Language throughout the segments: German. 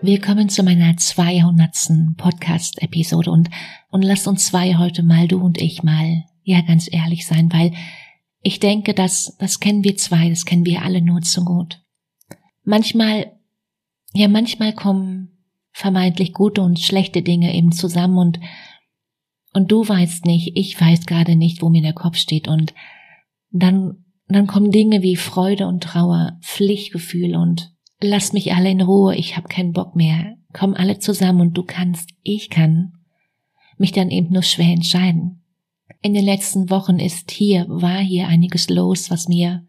Willkommen zu meiner 200. Podcast-Episode und, und lass uns zwei heute mal, du und ich mal, ja ganz ehrlich sein, weil ich denke, dass, das kennen wir zwei, das kennen wir alle nur zu gut. Manchmal, ja manchmal kommen vermeintlich gute und schlechte Dinge eben zusammen und, und du weißt nicht, ich weiß gerade nicht, wo mir der Kopf steht und dann, dann kommen Dinge wie Freude und Trauer, Pflichtgefühl und Lass mich alle in Ruhe, ich hab keinen Bock mehr. Komm alle zusammen und du kannst, ich kann mich dann eben nur schwer entscheiden. In den letzten Wochen ist hier, war hier einiges los, was mir,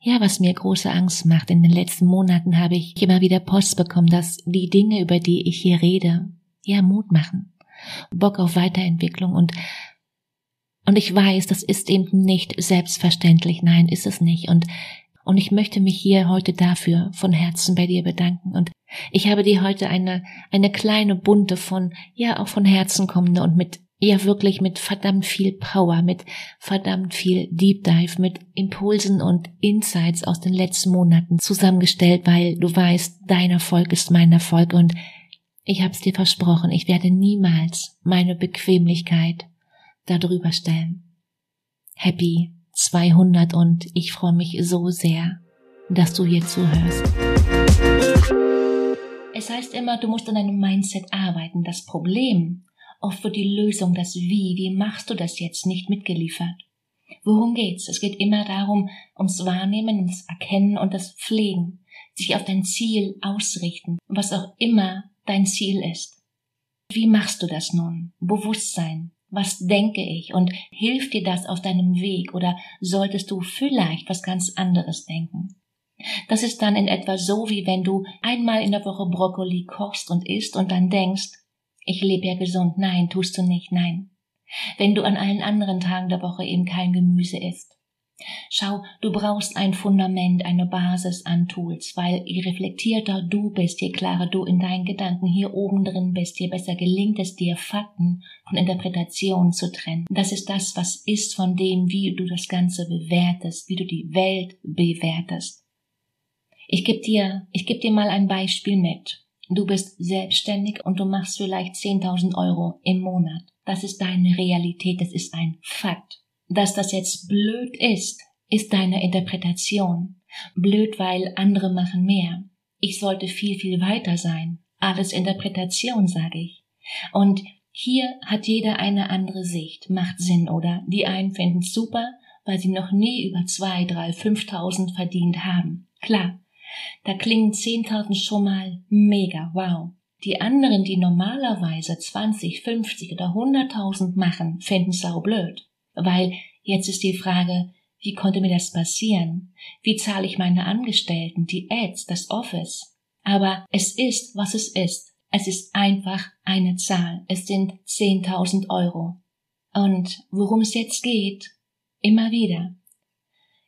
ja, was mir große Angst macht. In den letzten Monaten habe ich immer wieder Post bekommen, dass die Dinge, über die ich hier rede, ja, Mut machen. Bock auf Weiterentwicklung und und ich weiß, das ist eben nicht selbstverständlich. Nein, ist es nicht. Und und ich möchte mich hier heute dafür von Herzen bei dir bedanken. Und ich habe dir heute eine, eine kleine bunte von, ja, auch von Herzen kommende und mit, ja, wirklich mit verdammt viel Power, mit verdammt viel Deep Dive, mit Impulsen und Insights aus den letzten Monaten zusammengestellt, weil du weißt, dein Erfolg ist mein Erfolg und ich hab's dir versprochen, ich werde niemals meine Bequemlichkeit darüber stellen. Happy 200 und ich freue mich so sehr, dass du hier zuhörst. Es heißt immer, du musst an deinem Mindset arbeiten. Das Problem, oft wird die Lösung, das Wie, wie machst du das jetzt, nicht mitgeliefert. Worum geht's? Es geht immer darum, ums Wahrnehmen, ums Erkennen und das Pflegen, sich auf dein Ziel ausrichten, was auch immer dein Ziel ist. Wie machst du das nun? Bewusstsein, was denke ich und hilft dir das auf deinem Weg oder solltest du vielleicht was ganz anderes denken? Das ist dann in etwa so, wie wenn du einmal in der Woche Brokkoli kochst und isst und dann denkst, ich lebe ja gesund. Nein, tust du nicht, nein. Wenn du an allen anderen Tagen der Woche eben kein Gemüse isst. Schau, du brauchst ein Fundament, eine Basis an Tools, weil je reflektierter du bist, je klarer du in deinen Gedanken hier oben drin bist, je besser gelingt es dir, Fakten von Interpretationen zu trennen. Das ist das, was ist von dem, wie du das Ganze bewertest, wie du die Welt bewertest. Ich gebe dir, ich gebe dir mal ein Beispiel mit. Du bist selbstständig und du machst vielleicht 10.000 Euro im Monat. Das ist deine Realität, das ist ein Fakt. Dass das jetzt blöd ist, ist deine Interpretation. Blöd, weil andere machen mehr. Ich sollte viel, viel weiter sein. Alles Interpretation, sage ich. Und hier hat jeder eine andere Sicht. Macht Sinn, oder? Die einen finden super, weil sie noch nie über zwei, drei, fünftausend verdient haben. Klar. Da klingen zehntausend schon mal mega, wow. Die anderen, die normalerweise 20, 50 oder 100.000 machen, finden sau blöd. Weil jetzt ist die Frage, wie konnte mir das passieren? Wie zahle ich meine Angestellten, die Ads, das Office? Aber es ist, was es ist. Es ist einfach eine Zahl. Es sind 10.000 Euro. Und worum es jetzt geht, immer wieder.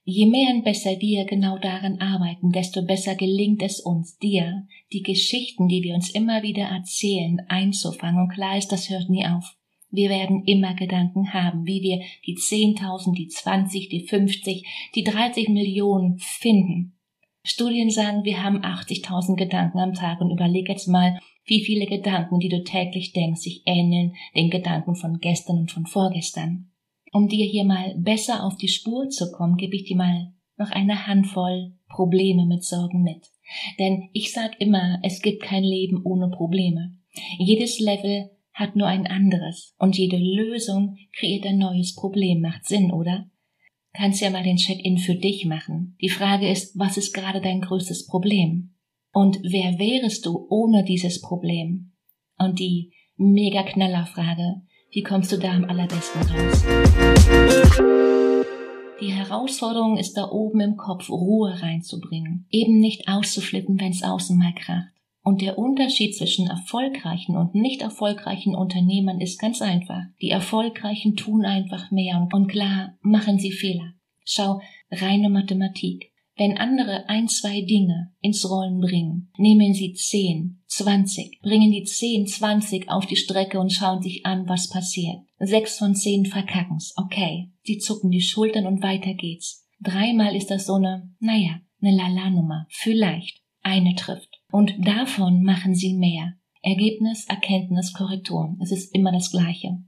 Je mehr und besser wir genau daran arbeiten, desto besser gelingt es uns, dir die Geschichten, die wir uns immer wieder erzählen, einzufangen. Und klar ist, das hört nie auf. Wir werden immer Gedanken haben, wie wir die 10.000, die 20, die 50, die 30 Millionen finden. Studien sagen, wir haben 80.000 Gedanken am Tag und überleg jetzt mal, wie viele Gedanken, die du täglich denkst, sich ähneln den Gedanken von gestern und von vorgestern. Um dir hier mal besser auf die Spur zu kommen, gebe ich dir mal noch eine Handvoll Probleme mit Sorgen mit. Denn ich sag immer, es gibt kein Leben ohne Probleme. Jedes Level hat nur ein anderes und jede Lösung kreiert ein neues Problem. Macht Sinn, oder? Kannst ja mal den Check-in für dich machen. Die Frage ist, was ist gerade dein größtes Problem? Und wer wärest du ohne dieses Problem? Und die mega Knallerfrage, wie kommst du da am allerbesten raus? Die Herausforderung ist da oben im Kopf Ruhe reinzubringen, eben nicht auszuflippen, wenn's außen mal kracht. Und der Unterschied zwischen erfolgreichen und nicht erfolgreichen Unternehmern ist ganz einfach. Die Erfolgreichen tun einfach mehr und klar machen sie Fehler. Schau, reine Mathematik. Wenn andere ein, zwei Dinge ins Rollen bringen, nehmen sie zehn, zwanzig, bringen die zehn, zwanzig auf die Strecke und schauen sich an, was passiert. Sechs von zehn verkacken's, okay. Sie zucken die Schultern und weiter geht's. Dreimal ist das so eine, naja, eine Lala-Nummer. Vielleicht. Eine trifft. Und davon machen sie mehr. Ergebnis, Erkenntnis, Korrektur. Es ist immer das Gleiche.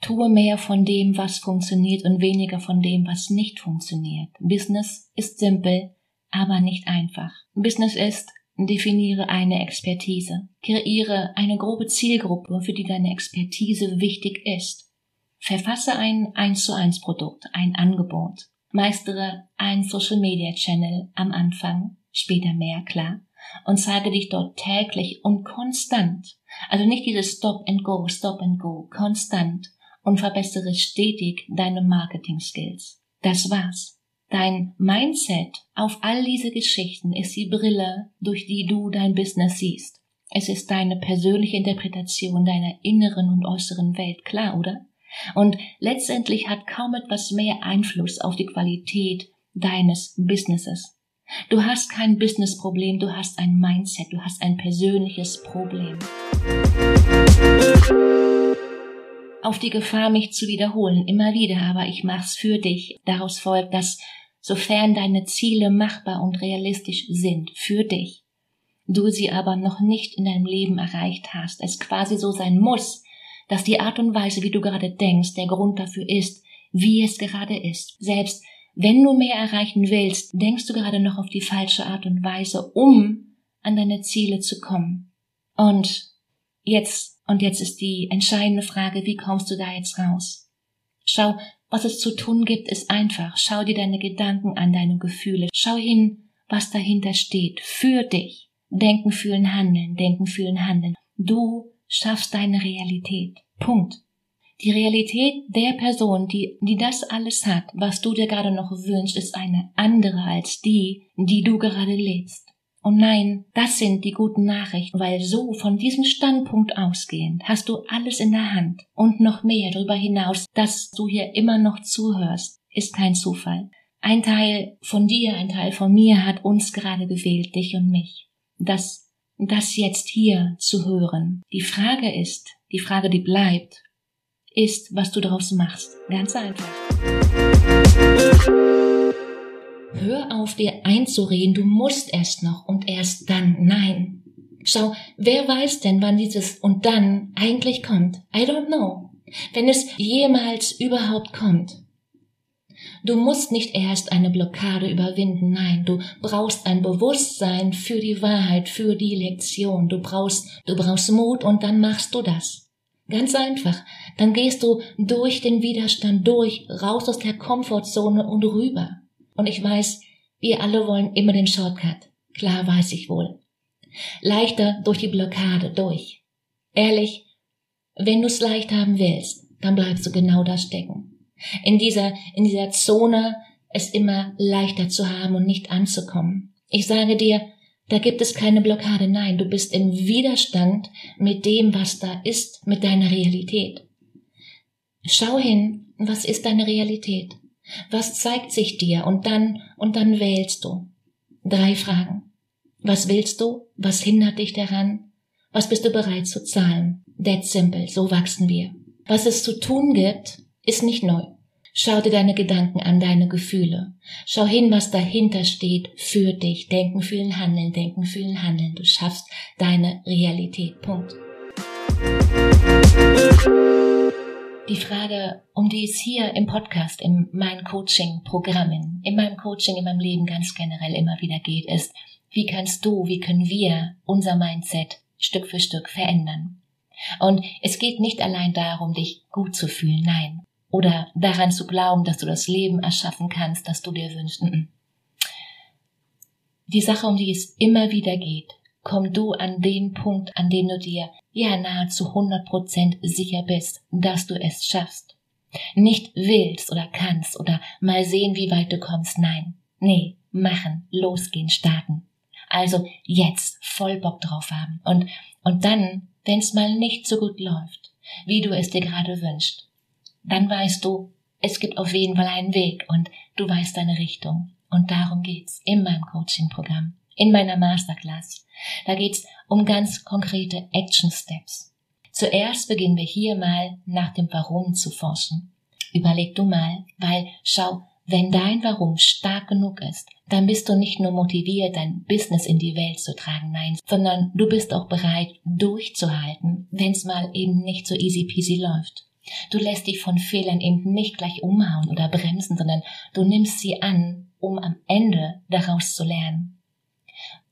Tue mehr von dem, was funktioniert und weniger von dem, was nicht funktioniert. Business ist simpel, aber nicht einfach. Business ist, definiere eine Expertise. Kreiere eine grobe Zielgruppe, für die deine Expertise wichtig ist. Verfasse ein 1 zu 1 Produkt, ein Angebot. Meistere ein Social Media Channel am Anfang, später mehr, klar und zeige dich dort täglich und konstant. Also nicht dieses Stop and Go, Stop and Go, konstant und verbessere stetig deine Marketing Skills. Das war's. Dein Mindset auf all diese Geschichten ist die Brille, durch die du dein Business siehst. Es ist deine persönliche Interpretation deiner inneren und äußeren Welt, klar, oder? Und letztendlich hat kaum etwas mehr Einfluss auf die Qualität deines Businesses. Du hast kein Business-Problem, du hast ein Mindset, du hast ein persönliches Problem. Auf die Gefahr, mich zu wiederholen, immer wieder, aber ich mach's für dich. Daraus folgt, dass sofern deine Ziele machbar und realistisch sind, für dich, du sie aber noch nicht in deinem Leben erreicht hast, es quasi so sein muss, dass die Art und Weise, wie du gerade denkst, der Grund dafür ist, wie es gerade ist. Selbst wenn du mehr erreichen willst, denkst du gerade noch auf die falsche Art und Weise, um an deine Ziele zu kommen. Und jetzt, und jetzt ist die entscheidende Frage, wie kommst du da jetzt raus? Schau, was es zu tun gibt, ist einfach. Schau dir deine Gedanken an, deine Gefühle. Schau hin, was dahinter steht. Für dich. Denken, fühlen, handeln. Denken, fühlen, handeln. Du schaffst deine Realität. Punkt. Die Realität der Person, die, die das alles hat, was du dir gerade noch wünschst, ist eine andere als die, die du gerade lebst. Und nein, das sind die guten Nachrichten, weil so von diesem Standpunkt ausgehend hast du alles in der Hand und noch mehr darüber hinaus, dass du hier immer noch zuhörst, ist kein Zufall. Ein Teil von dir, ein Teil von mir hat uns gerade gewählt, dich und mich. Das, das jetzt hier zu hören. Die Frage ist, die Frage, die bleibt, ist, was du daraus machst. Ganz einfach. Hör auf, dir einzureden, du musst erst noch und erst dann. Nein. Schau, wer weiß denn, wann dieses und dann eigentlich kommt? I don't know. Wenn es jemals überhaupt kommt. Du musst nicht erst eine Blockade überwinden, nein, du brauchst ein Bewusstsein für die Wahrheit, für die Lektion. Du brauchst, du brauchst Mut und dann machst du das. Ganz einfach. Dann gehst du durch den Widerstand durch, raus aus der Komfortzone und rüber. Und ich weiß, wir alle wollen immer den Shortcut. Klar weiß ich wohl. Leichter durch die Blockade durch. Ehrlich, wenn du es leicht haben willst, dann bleibst du genau da stecken. In dieser, in dieser Zone es immer leichter zu haben und nicht anzukommen. Ich sage dir, da gibt es keine Blockade. Nein, du bist im Widerstand mit dem, was da ist, mit deiner Realität. Schau hin, was ist deine Realität? Was zeigt sich dir? Und dann, und dann wählst du. Drei Fragen. Was willst du? Was hindert dich daran? Was bist du bereit zu zahlen? That simple. So wachsen wir. Was es zu tun gibt, ist nicht neu. Schau dir deine Gedanken an, deine Gefühle. Schau hin, was dahinter steht für dich. Denken, fühlen, handeln, denken, fühlen, handeln. Du schaffst deine Realität. Punkt. Die Frage, um die es hier im Podcast, in meinen Coaching-Programmen, in meinem Coaching, in meinem Leben ganz generell immer wieder geht, ist, wie kannst du, wie können wir unser Mindset Stück für Stück verändern? Und es geht nicht allein darum, dich gut zu fühlen, nein. Oder daran zu glauben, dass du das Leben erschaffen kannst, das du dir wünschst. Die Sache, um die es immer wieder geht, komm du an den Punkt, an dem du dir ja nahezu 100% sicher bist, dass du es schaffst. Nicht willst oder kannst oder mal sehen, wie weit du kommst. Nein. Nee, machen, losgehen, starten. Also jetzt voll Bock drauf haben. Und, und dann, wenn's mal nicht so gut läuft, wie du es dir gerade wünschst, dann weißt du, es gibt auf jeden Fall einen Weg und du weißt deine Richtung. Und darum geht's in meinem Coaching-Programm, in meiner Masterclass. Da geht's um ganz konkrete Action Steps. Zuerst beginnen wir hier mal nach dem Warum zu forschen. Überleg du mal, weil schau, wenn dein Warum stark genug ist, dann bist du nicht nur motiviert, dein Business in die Welt zu tragen, nein, sondern du bist auch bereit, durchzuhalten, wenn es mal eben nicht so easy peasy läuft. Du lässt dich von Fehlern eben nicht gleich umhauen oder bremsen, sondern du nimmst sie an, um am Ende daraus zu lernen.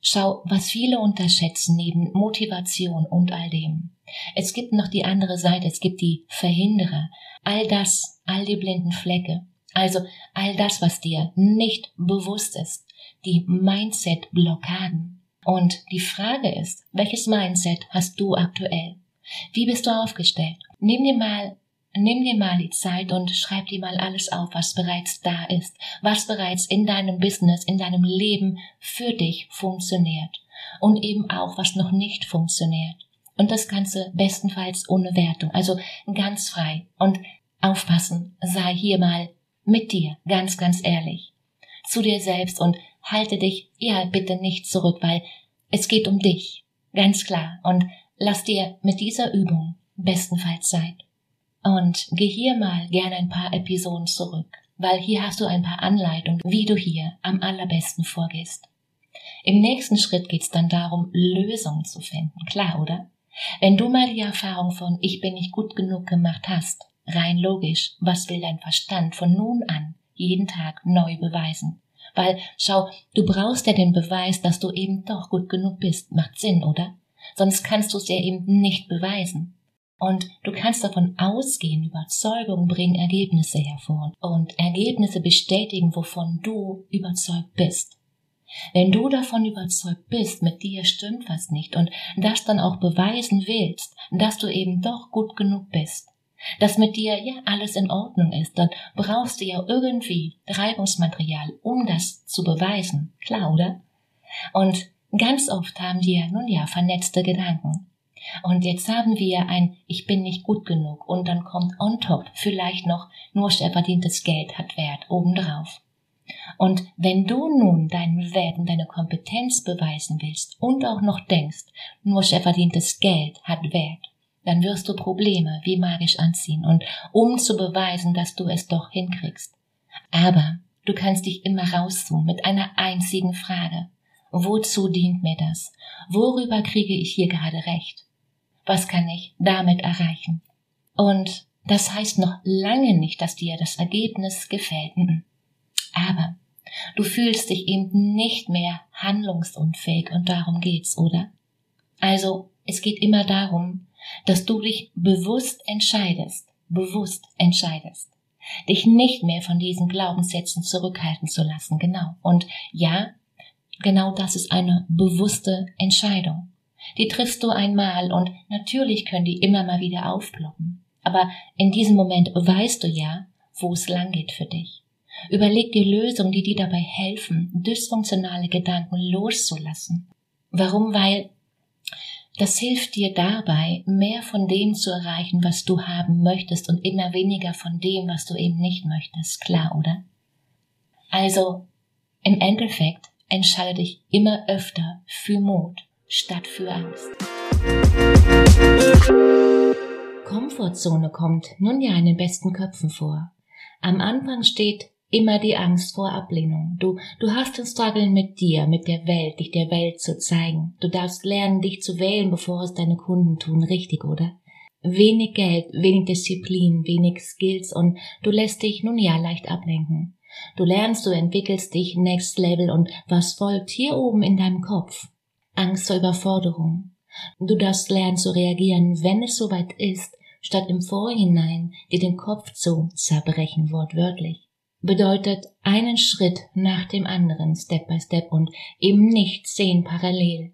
Schau, was viele unterschätzen neben Motivation und all dem. Es gibt noch die andere Seite, es gibt die Verhinderer. All das, all die blinden Flecke. Also all das, was dir nicht bewusst ist. Die Mindset-Blockaden. Und die Frage ist, welches Mindset hast du aktuell? Wie bist du aufgestellt? Nimm dir mal Nimm dir mal die Zeit und schreib dir mal alles auf, was bereits da ist, was bereits in deinem Business, in deinem Leben für dich funktioniert und eben auch, was noch nicht funktioniert. Und das Ganze bestenfalls ohne Wertung, also ganz frei. Und aufpassen, sei hier mal mit dir, ganz, ganz ehrlich, zu dir selbst und halte dich, ja, bitte nicht zurück, weil es geht um dich, ganz klar. Und lass dir mit dieser Übung bestenfalls Zeit. Und geh hier mal gerne ein paar Episoden zurück, weil hier hast du ein paar Anleitungen, wie du hier am allerbesten vorgehst. Im nächsten Schritt geht's dann darum, Lösungen zu finden. Klar, oder? Wenn du mal die Erfahrung von Ich bin nicht gut genug gemacht hast, rein logisch, was will dein Verstand von nun an jeden Tag neu beweisen? Weil, schau, du brauchst ja den Beweis, dass du eben doch gut genug bist. Macht Sinn, oder? Sonst kannst du es ja eben nicht beweisen. Und du kannst davon ausgehen, Überzeugung bringen Ergebnisse hervor und Ergebnisse bestätigen, wovon du überzeugt bist. Wenn du davon überzeugt bist, mit dir stimmt was nicht und das dann auch beweisen willst, dass du eben doch gut genug bist, dass mit dir ja alles in Ordnung ist, dann brauchst du ja irgendwie Reibungsmaterial, um das zu beweisen. Klar, oder? Und ganz oft haben wir nun ja vernetzte Gedanken. Und jetzt haben wir ein Ich bin nicht gut genug und dann kommt on top vielleicht noch nur verdientes Geld hat Wert obendrauf. Und wenn du nun deinen Wert und deine Kompetenz beweisen willst und auch noch denkst, nur verdientes Geld hat Wert, dann wirst du Probleme wie magisch anziehen und um zu beweisen, dass du es doch hinkriegst. Aber du kannst dich immer rauszoomen mit einer einzigen Frage. Wozu dient mir das? Worüber kriege ich hier gerade recht? Was kann ich damit erreichen? Und das heißt noch lange nicht, dass dir das Ergebnis gefällt. Aber du fühlst dich eben nicht mehr handlungsunfähig und darum geht's, oder? Also, es geht immer darum, dass du dich bewusst entscheidest, bewusst entscheidest, dich nicht mehr von diesen Glaubenssätzen zurückhalten zu lassen, genau. Und ja, genau das ist eine bewusste Entscheidung. Die triffst du einmal und natürlich können die immer mal wieder aufploppen. Aber in diesem Moment weißt du ja, wo es lang geht für dich. Überleg dir Lösungen, die dir dabei helfen, dysfunktionale Gedanken loszulassen. Warum? Weil das hilft dir dabei, mehr von dem zu erreichen, was du haben möchtest und immer weniger von dem, was du eben nicht möchtest. Klar, oder? Also, im Endeffekt entscheide dich immer öfter für Mut statt für Angst. Komfortzone kommt nun ja in den besten Köpfen vor. Am Anfang steht immer die Angst vor Ablehnung. Du, du hast den Struggle mit dir, mit der Welt, dich der Welt zu zeigen. Du darfst lernen, dich zu wählen, bevor es deine Kunden tun. Richtig, oder? Wenig Geld, wenig Disziplin, wenig Skills und du lässt dich nun ja leicht ablenken. Du lernst, du entwickelst dich next level und was folgt hier oben in deinem Kopf? Angst vor Überforderung, Du darfst lernen zu reagieren, wenn es soweit ist, statt im Vorhinein dir den Kopf zu zerbrechen, wortwörtlich. Bedeutet einen Schritt nach dem anderen, Step by Step und eben nicht zehn parallel.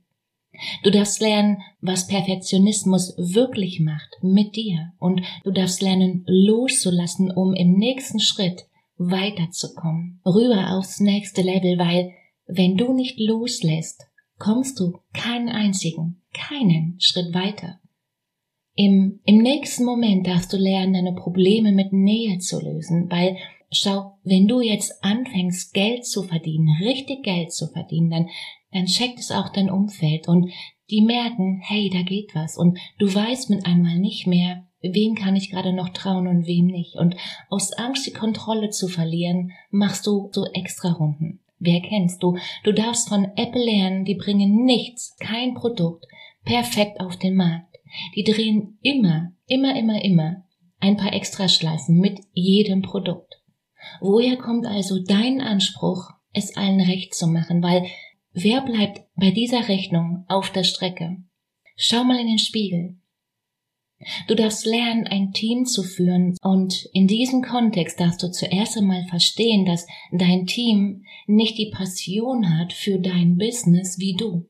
Du darfst lernen, was Perfektionismus wirklich macht mit dir und du darfst lernen loszulassen, um im nächsten Schritt weiterzukommen, rüber aufs nächste Level, weil wenn du nicht loslässt, kommst du keinen einzigen, keinen Schritt weiter. Im, Im nächsten Moment darfst du lernen, deine Probleme mit Nähe zu lösen, weil schau, wenn du jetzt anfängst, Geld zu verdienen, richtig Geld zu verdienen, dann, dann checkt es auch dein Umfeld und die merken, hey, da geht was und du weißt mit einmal nicht mehr, wem kann ich gerade noch trauen und wem nicht. Und aus Angst, die Kontrolle zu verlieren, machst du so extra Runden. Wer kennst du? Du darfst von Apple lernen, die bringen nichts, kein Produkt, perfekt auf den Markt. Die drehen immer, immer, immer, immer ein paar Extraschleifen mit jedem Produkt. Woher kommt also dein Anspruch, es allen recht zu machen? Weil wer bleibt bei dieser Rechnung auf der Strecke? Schau mal in den Spiegel. Du darfst lernen, ein Team zu führen und in diesem Kontext darfst du zuerst einmal verstehen, dass dein Team nicht die Passion hat für dein Business wie du.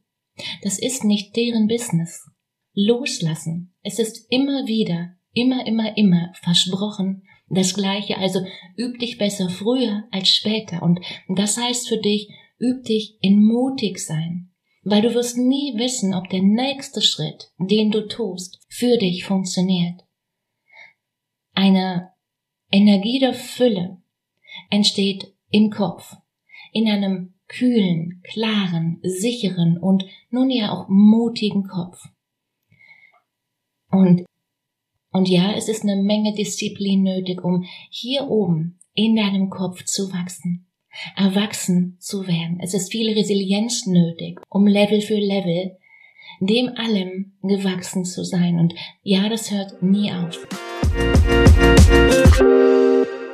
Das ist nicht deren Business. Loslassen. Es ist immer wieder, immer, immer, immer versprochen das Gleiche. Also üb dich besser früher als später. Und das heißt für dich, üb dich in mutig sein weil du wirst nie wissen, ob der nächste Schritt, den du tust, für dich funktioniert. Eine Energie der Fülle entsteht im Kopf, in einem kühlen, klaren, sicheren und nun ja auch mutigen Kopf. Und, und ja, es ist eine Menge Disziplin nötig, um hier oben in deinem Kopf zu wachsen erwachsen zu werden. Es ist viel Resilienz nötig, um Level für Level dem allem gewachsen zu sein. Und ja, das hört nie auf.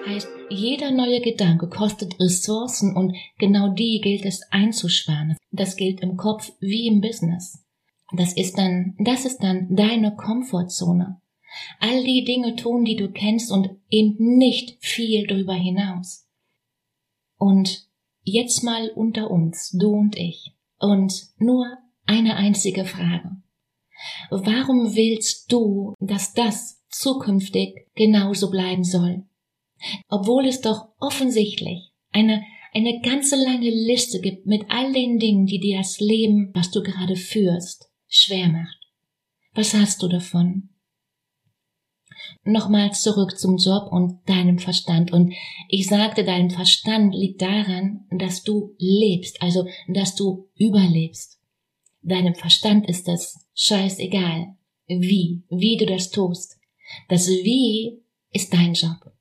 Heißt, jeder neue Gedanke kostet Ressourcen und genau die gilt es einzusparen. Das gilt im Kopf wie im Business. Das ist dann, das ist dann deine Komfortzone. All die Dinge tun, die du kennst und eben nicht viel darüber hinaus. Und jetzt mal unter uns, du und ich. Und nur eine einzige Frage. Warum willst du, dass das zukünftig genauso bleiben soll? Obwohl es doch offensichtlich eine, eine ganze lange Liste gibt mit all den Dingen, die dir das Leben, was du gerade führst, schwer macht. Was hast du davon? Nochmal zurück zum Job und deinem Verstand. Und ich sagte, dein Verstand liegt daran, dass du lebst, also dass du überlebst. Deinem Verstand ist es scheißegal, wie, wie du das tust. Das Wie ist dein Job.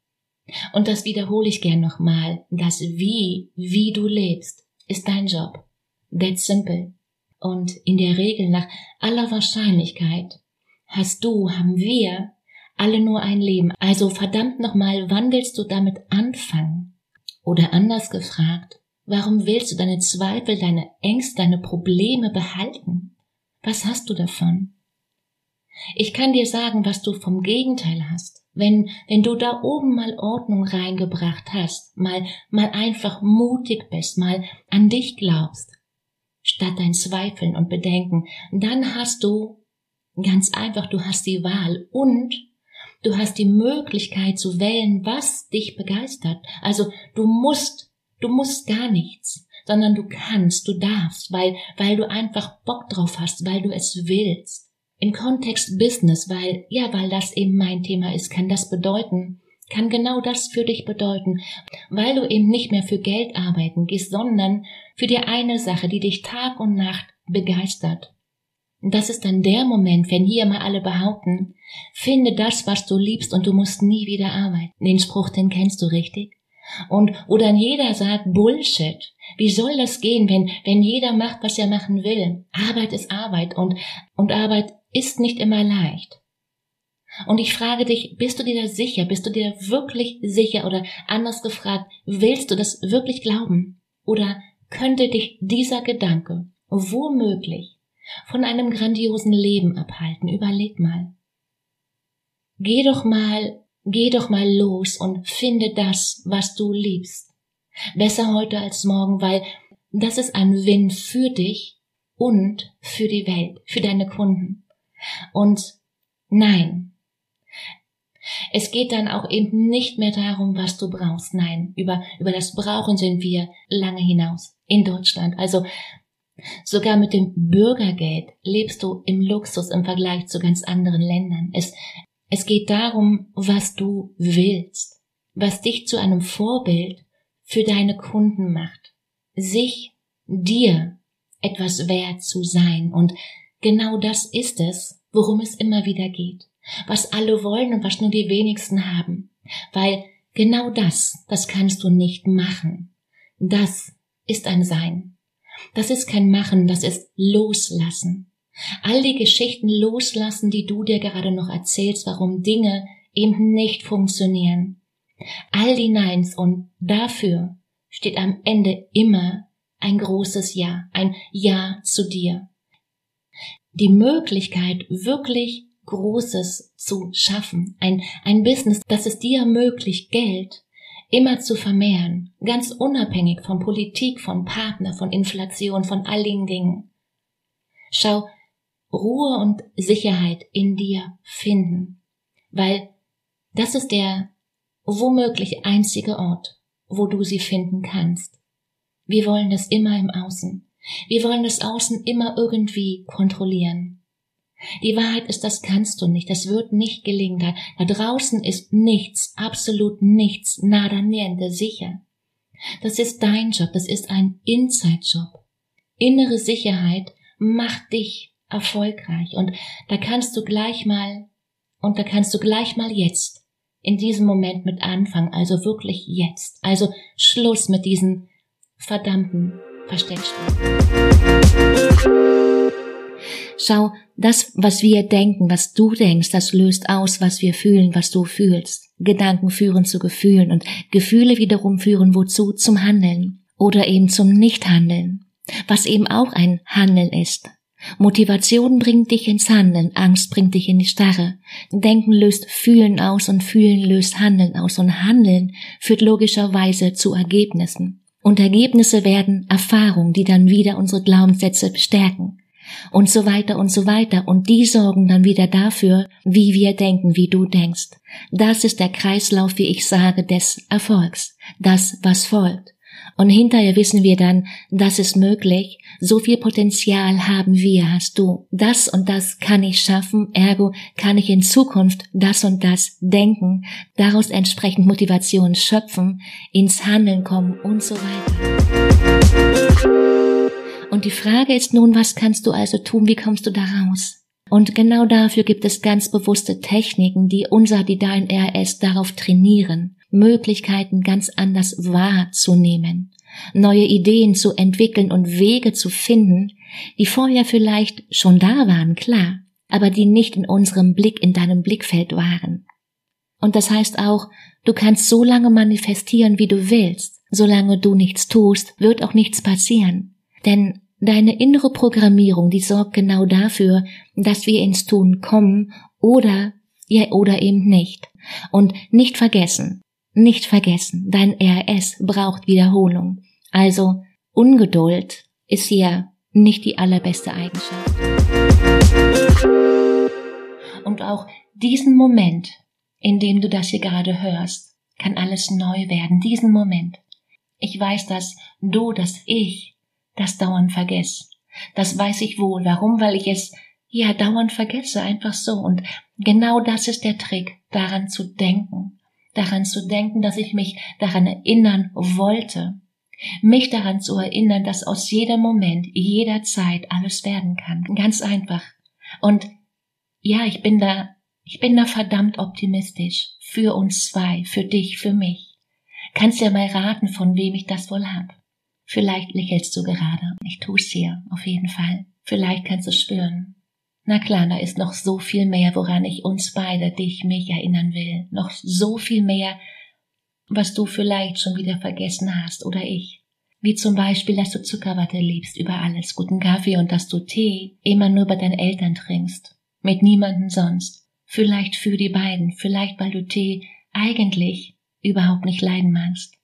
Und das wiederhole ich gern nochmal. Das Wie, wie du lebst, ist dein Job. That's simple. Und in der Regel nach aller Wahrscheinlichkeit hast du, haben wir alle nur ein Leben. Also verdammt nochmal, wann willst du damit anfangen? Oder anders gefragt, warum willst du deine Zweifel, deine Ängste, deine Probleme behalten? Was hast du davon? Ich kann dir sagen, was du vom Gegenteil hast. Wenn, wenn du da oben mal Ordnung reingebracht hast, mal, mal einfach mutig bist, mal an dich glaubst, statt dein Zweifeln und Bedenken, dann hast du ganz einfach, du hast die Wahl und Du hast die Möglichkeit zu wählen, was dich begeistert. Also du musst, du musst gar nichts, sondern du kannst, du darfst, weil, weil du einfach Bock drauf hast, weil du es willst. Im Kontext Business, weil, ja, weil das eben mein Thema ist, kann das bedeuten, kann genau das für dich bedeuten, weil du eben nicht mehr für Geld arbeiten gehst, sondern für die eine Sache, die dich Tag und Nacht begeistert. Und das ist dann der Moment, wenn hier mal alle behaupten, finde das, was du liebst und du musst nie wieder arbeiten. Den Spruch, den kennst du richtig? Und, oder jeder sagt Bullshit. Wie soll das gehen, wenn, wenn jeder macht, was er machen will? Arbeit ist Arbeit und, und Arbeit ist nicht immer leicht. Und ich frage dich, bist du dir da sicher? Bist du dir wirklich sicher? Oder anders gefragt, willst du das wirklich glauben? Oder könnte dich dieser Gedanke womöglich von einem grandiosen Leben abhalten. Überleg mal. Geh doch mal, geh doch mal los und finde das, was du liebst. Besser heute als morgen, weil das ist ein Win für dich und für die Welt, für deine Kunden. Und nein, es geht dann auch eben nicht mehr darum, was du brauchst. Nein, über, über das Brauchen sind wir lange hinaus in Deutschland. Also sogar mit dem Bürgergeld lebst du im Luxus im Vergleich zu ganz anderen Ländern. Es, es geht darum, was du willst, was dich zu einem Vorbild für deine Kunden macht, sich dir etwas wert zu sein. Und genau das ist es, worum es immer wieder geht was alle wollen und was nur die wenigsten haben. Weil genau das, das kannst du nicht machen. Das ist ein Sein. Das ist kein Machen, das ist Loslassen. All die Geschichten loslassen, die du dir gerade noch erzählst, warum Dinge eben nicht funktionieren. All die Neins und dafür steht am Ende immer ein großes Ja, ein Ja zu dir. Die Möglichkeit, wirklich Großes zu schaffen, ein, ein Business, das es dir ermöglicht, Geld immer zu vermehren, ganz unabhängig von Politik, von Partner, von Inflation, von all den Dingen. Schau, Ruhe und Sicherheit in dir finden, weil das ist der womöglich einzige Ort, wo du sie finden kannst. Wir wollen das immer im Außen. Wir wollen das Außen immer irgendwie kontrollieren. Die Wahrheit ist, das kannst du nicht, das wird nicht gelingen. Da, da draußen ist nichts, absolut nichts, nada niente sicher. Das ist dein Job, das ist ein Inside-Job. Innere Sicherheit macht dich erfolgreich und da kannst du gleich mal, und da kannst du gleich mal jetzt in diesem Moment mit anfangen, also wirklich jetzt. Also Schluss mit diesen verdammten Versteckstunden. Schau, das, was wir denken, was du denkst, das löst aus, was wir fühlen, was du fühlst. Gedanken führen zu Gefühlen und Gefühle wiederum führen wozu? Zum Handeln oder eben zum Nichthandeln, was eben auch ein Handeln ist. Motivation bringt dich ins Handeln, Angst bringt dich in die Starre. Denken löst Fühlen aus und Fühlen löst Handeln aus und Handeln führt logischerweise zu Ergebnissen. Und Ergebnisse werden Erfahrungen, die dann wieder unsere Glaubenssätze bestärken und so weiter und so weiter. Und die sorgen dann wieder dafür, wie wir denken, wie du denkst. Das ist der Kreislauf, wie ich sage, des Erfolgs. Das, was folgt. Und hinterher wissen wir dann, das ist möglich, so viel Potenzial haben wir, hast du. Das und das kann ich schaffen, ergo kann ich in Zukunft das und das denken, daraus entsprechend Motivation schöpfen, ins Handeln kommen und so weiter. Und die Frage ist nun, was kannst du also tun? Wie kommst du da raus? Und genau dafür gibt es ganz bewusste Techniken, die unser, dein RS darauf trainieren, Möglichkeiten ganz anders wahrzunehmen, neue Ideen zu entwickeln und Wege zu finden, die vorher vielleicht schon da waren, klar, aber die nicht in unserem Blick, in deinem Blickfeld waren. Und das heißt auch, du kannst so lange manifestieren, wie du willst. Solange du nichts tust, wird auch nichts passieren. Denn deine innere Programmierung, die sorgt genau dafür, dass wir ins Tun kommen oder ja oder eben nicht. Und nicht vergessen, nicht vergessen, dein RS braucht Wiederholung. Also Ungeduld ist hier nicht die allerbeste Eigenschaft. Und auch diesen Moment, in dem du das hier gerade hörst, kann alles neu werden. Diesen Moment. Ich weiß, dass du, dass ich das dauernd vergesse. Das weiß ich wohl. Warum? Weil ich es ja dauernd vergesse, einfach so. Und genau das ist der Trick, daran zu denken. Daran zu denken, dass ich mich daran erinnern wollte. Mich daran zu erinnern, dass aus jedem Moment, jeder Zeit alles werden kann. Ganz einfach. Und ja, ich bin da, ich bin da verdammt optimistisch. Für uns zwei, für dich, für mich. Kannst ja mal raten, von wem ich das wohl hab. Vielleicht lächelst du gerade. Ich tu's dir, auf jeden Fall. Vielleicht kannst du spüren. Na klar, da ist noch so viel mehr, woran ich uns beide, dich, mich erinnern will. Noch so viel mehr, was du vielleicht schon wieder vergessen hast oder ich. Wie zum Beispiel, dass du Zuckerwatte liebst über alles, guten Kaffee und dass du Tee immer nur bei deinen Eltern trinkst, mit niemanden sonst. Vielleicht für die beiden, vielleicht weil du Tee eigentlich überhaupt nicht leiden magst.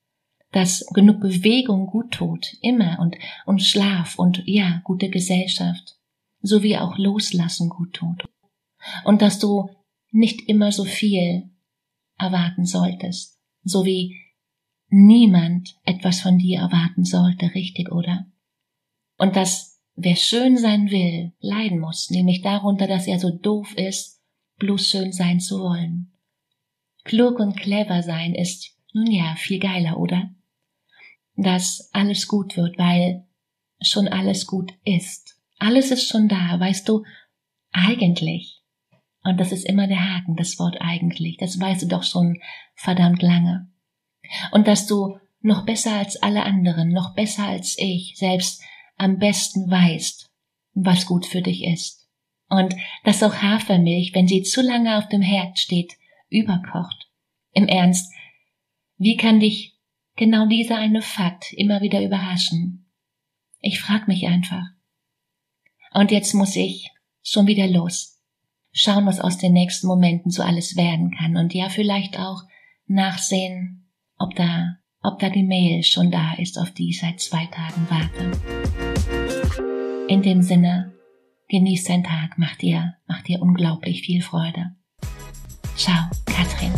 Dass genug Bewegung gut tut, immer und, und Schlaf und ja, gute Gesellschaft, sowie auch Loslassen gut tut. Und dass du nicht immer so viel erwarten solltest, so wie niemand etwas von dir erwarten sollte, richtig, oder? Und dass wer schön sein will, leiden muss, nämlich darunter, dass er so doof ist, bloß schön sein zu wollen. Klug und clever sein ist, nun ja, viel geiler, oder? Dass alles gut wird, weil schon alles gut ist. Alles ist schon da, weißt du, eigentlich. Und das ist immer der Haken, das Wort eigentlich. Das weißt du doch schon verdammt lange und dass du noch besser als alle anderen, noch besser als ich selbst am besten weißt, was gut für dich ist. Und dass auch Hafermilch, wenn sie zu lange auf dem Herd steht, überkocht. Im Ernst, wie kann dich genau dieser eine Fakt immer wieder überraschen? Ich frag mich einfach. Und jetzt muss ich schon wieder los. Schauen, was aus den nächsten Momenten so alles werden kann und ja vielleicht auch nachsehen, ob da, ob da die Mail schon da ist, auf die ich seit zwei Tagen warte. In dem Sinne, genieß deinen Tag, mach dir, mach dir unglaublich viel Freude. Ciao, Katrin.